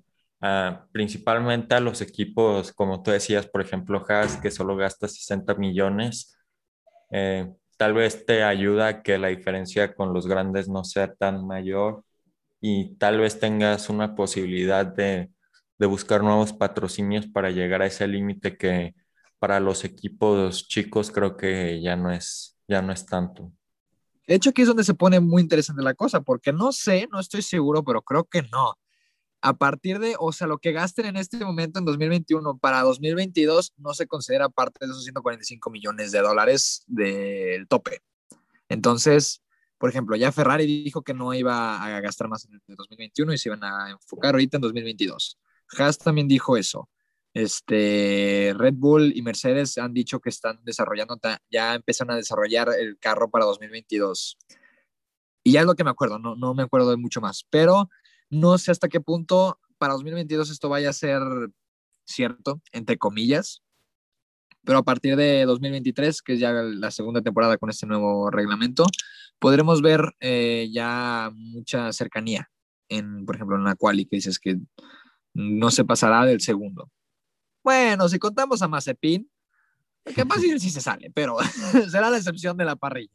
Speaker 1: principalmente a los equipos, como tú decías, por ejemplo, Haas, que solo gasta 60 millones. Eh, tal vez te ayuda a que la diferencia con los grandes no sea tan mayor y tal vez tengas una posibilidad de, de buscar nuevos patrocinios para llegar a ese límite que para los equipos chicos creo que ya no es, ya no es tanto.
Speaker 2: De hecho, aquí es donde se pone muy interesante la cosa, porque no sé, no estoy seguro, pero creo que no. A partir de, o sea, lo que gasten en este momento en 2021 para 2022 no se considera parte de esos 145 millones de dólares del tope. Entonces, por ejemplo, ya Ferrari dijo que no iba a gastar más en el 2021 y se iban a enfocar ahorita en 2022. Haas también dijo eso. Este, Red Bull y Mercedes han dicho que están desarrollando, ya empiezan a desarrollar el carro para 2022. Y ya es lo que me acuerdo, no, no me acuerdo de mucho más, pero no sé hasta qué punto para 2022 esto vaya a ser cierto, entre comillas, pero a partir de 2023, que es ya la segunda temporada con este nuevo reglamento, podremos ver eh, ya mucha cercanía en, por ejemplo, en la quali, que dices que no se pasará del segundo. Bueno, si contamos a Mazepin, que más (laughs) bien sí se sale, pero (laughs) será la excepción de la parrilla.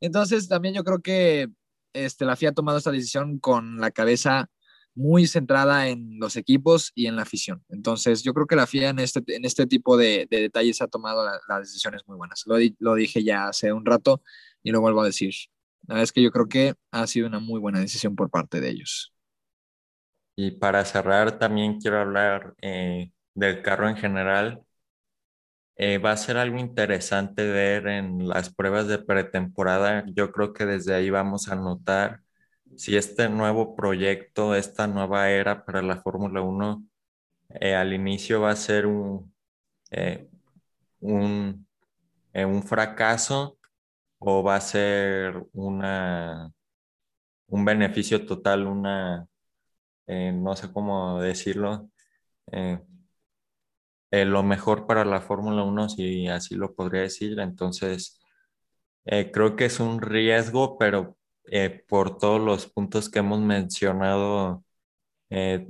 Speaker 2: Entonces, también yo creo que este, la FIA ha tomado esta decisión con la cabeza muy centrada en los equipos y en la afición. Entonces, yo creo que la FIA en este, en este tipo de, detalles ha tomado las decisiones muy buenas. Lo, dije ya hace un rato y lo vuelvo a decir. La verdad es que yo creo que ha sido una muy buena decisión por parte de ellos.
Speaker 1: Y para cerrar, también quiero hablar eh, del carro en general. Eh, va a ser algo interesante ver en las pruebas de pretemporada. Yo creo que desde ahí vamos a notar si este nuevo proyecto, esta nueva era para la Fórmula 1, eh, al inicio va a ser un, eh, un, fracaso o va a ser una, un beneficio total, una, no sé cómo decirlo, eh, lo mejor para la Fórmula 1, si así lo podría decir. Entonces, eh, creo que es un riesgo, pero eh, por todos los puntos que hemos mencionado,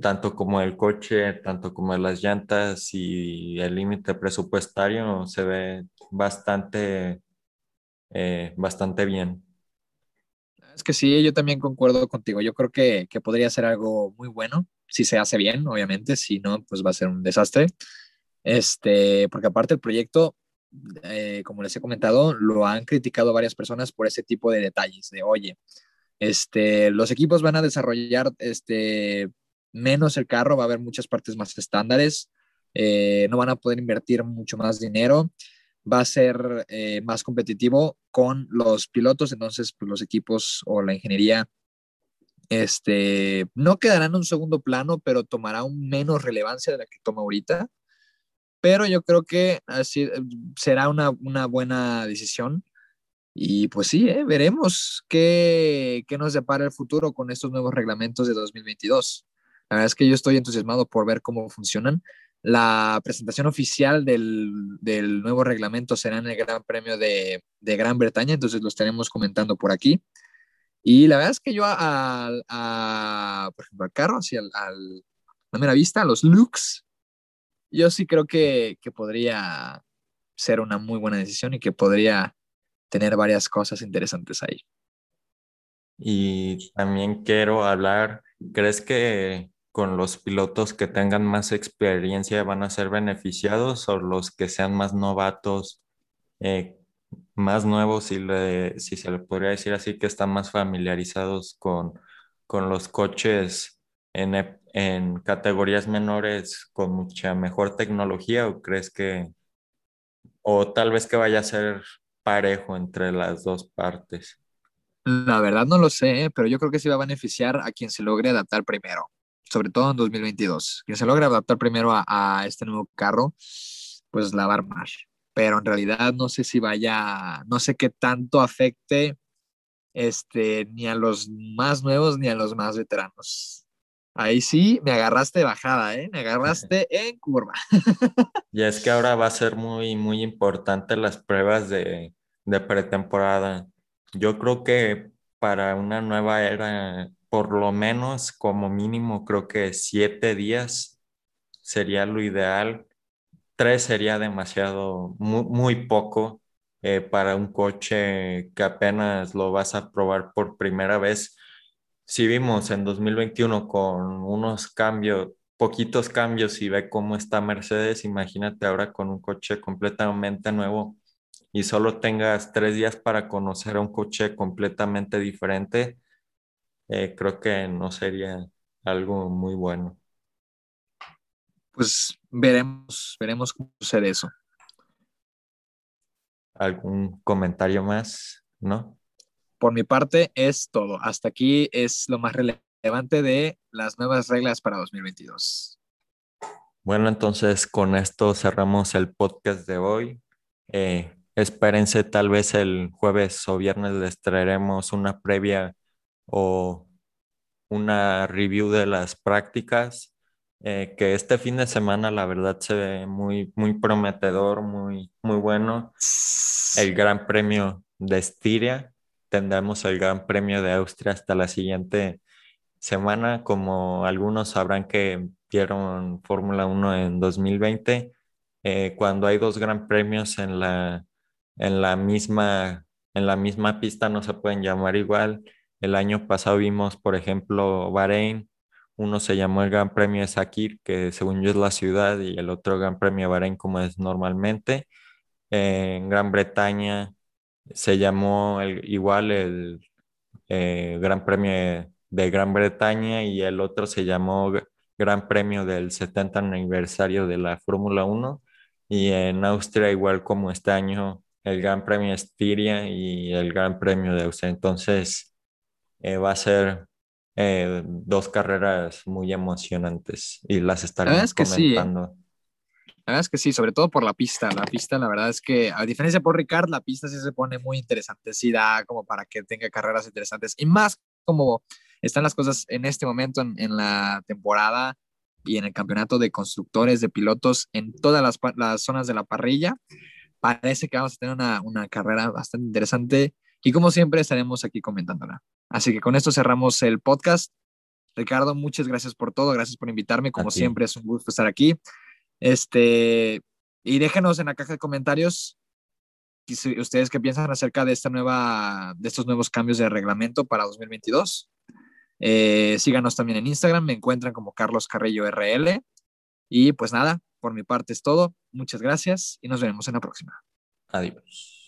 Speaker 1: tanto como el coche, tanto como las llantas y el límite presupuestario, se ve bastante, bastante bien.
Speaker 2: Es que sí, yo también concuerdo contigo. Yo creo que, que podría ser algo muy bueno si se hace bien, obviamente. Si no, pues va a ser un desastre. Este, porque aparte el proyecto, eh, como les he comentado, lo han criticado varias personas por ese tipo de detalles, de oye, este, los equipos van a desarrollar este, menos el carro, va a haber muchas partes más estándares, eh, no van a poder invertir mucho más dinero, va a ser eh, más competitivo con los pilotos, entonces pues, los equipos o la ingeniería este, no quedarán en un segundo plano, pero tomará un menos relevancia de la que toma ahorita pero yo creo que así eh, será una, una buena decisión. Y pues sí, ¿eh? veremos qué, qué, nos depara el futuro con estos nuevos reglamentos de 2022. La verdad es que yo estoy entusiasmado por ver cómo funcionan. La presentación oficial del, del nuevo reglamento será en el Gran Premio de, de, Gran Bretaña, entonces lo estaremos comentando por aquí. Y la verdad es que yo, a, a por ejemplo, al carro, así al, al, a mera vista, los looks, yo sí creo que, podría ser una muy buena decisión y que podría tener varias cosas interesantes ahí.
Speaker 1: Y también quiero hablar, ¿crees que con los pilotos que tengan más experiencia van a ser beneficiados o los que sean más novatos, eh, más nuevos, si, si se le podría decir así, que están más familiarizados con, con los coches en, en categorías menores con mucha mejor tecnología o crees que, o tal vez que vaya a ser parejo entre las dos partes?
Speaker 2: La verdad no lo sé, pero yo creo que sí va a beneficiar a quien se logre adaptar primero, sobre todo en 2022. Quien se logre adaptar primero a, a este nuevo carro, pues la va a armar. Pero en realidad no sé si vaya, no sé qué tanto afecte este, ni a los más nuevos ni a los más veteranos. Ahí sí, me agarraste bajada, ¿eh? Me (laughs) agarraste en curva.
Speaker 1: y es que ahora va a ser muy, muy importante las pruebas de, de pretemporada. Yo creo que para una nueva era, por lo menos como mínimo, creo que siete días sería lo ideal. Tres sería demasiado, muy, muy poco eh, para un coche que apenas lo vas a probar por primera vez si vimos en 2021 con unos cambios, poquitos cambios y ve cómo está Mercedes, imagínate ahora con un coche completamente nuevo y solo tengas tres días para conocer a un coche completamente diferente, eh, creo que no sería algo muy bueno.
Speaker 2: Pues veremos, veremos cómo sucede eso.
Speaker 1: ¿Algún comentario más? ¿No?
Speaker 2: Por mi parte es todo. Hasta aquí es lo más relevante de las nuevas reglas para 2022.
Speaker 1: Bueno, entonces con esto cerramos el podcast de hoy. Eh, espérense, tal vez el jueves o viernes les traeremos una previa o una review de las prácticas, eh, que este fin de semana la verdad se ve muy, muy prometedor, muy, muy bueno. El Gran Premio de Estiria, tendremos el Gran Premio de Austria hasta la siguiente semana, como algunos sabrán que vieron Fórmula 1 en 2020, eh, cuando hay dos Gran Premios en la, en la misma en la misma pista no se pueden llamar igual. El año pasado vimos, por ejemplo, Bahrein. Uno se llamó el Gran Premio de Sakir, que según yo es la ciudad, y el otro Gran Premio de Bahrein, como es normalmente. en Gran Bretaña se llamó igual el eh, Gran Premio de, Gran Bretaña y el otro se llamó Gran Premio del 70 aniversario de la Fórmula 1. Y en Austria, igual como este año, el Gran Premio Estiria y el Gran Premio de Austria. Entonces, eh, va a ser eh, dos carreras muy emocionantes y las estaremos comentando.
Speaker 2: La verdad es que sí, sobre todo por la pista. La pista, la verdad es que, a diferencia por Ricard, la pista sí se pone muy interesante. Sí da como para que tenga carreras interesantes. Y más como están las cosas en este momento en, la temporada y en el campeonato de constructores, de pilotos, en todas las, las zonas de la parrilla parece que vamos a tener una, una carrera bastante interesante y como siempre estaremos aquí comentándola. Así que con esto cerramos el podcast. Ricardo, muchas gracias por todo, gracias por invitarme, como siempre es un gusto estar aquí. Este, y déjenos en la caja de comentarios ustedes qué piensan acerca de esta nueva, de estos nuevos cambios de reglamento para 2022. Eh, síganos también en Instagram, me encuentran como Carlos Carrillo RL. Y pues nada, por mi parte es todo. Muchas gracias y nos veremos en la próxima.
Speaker 1: Adiós.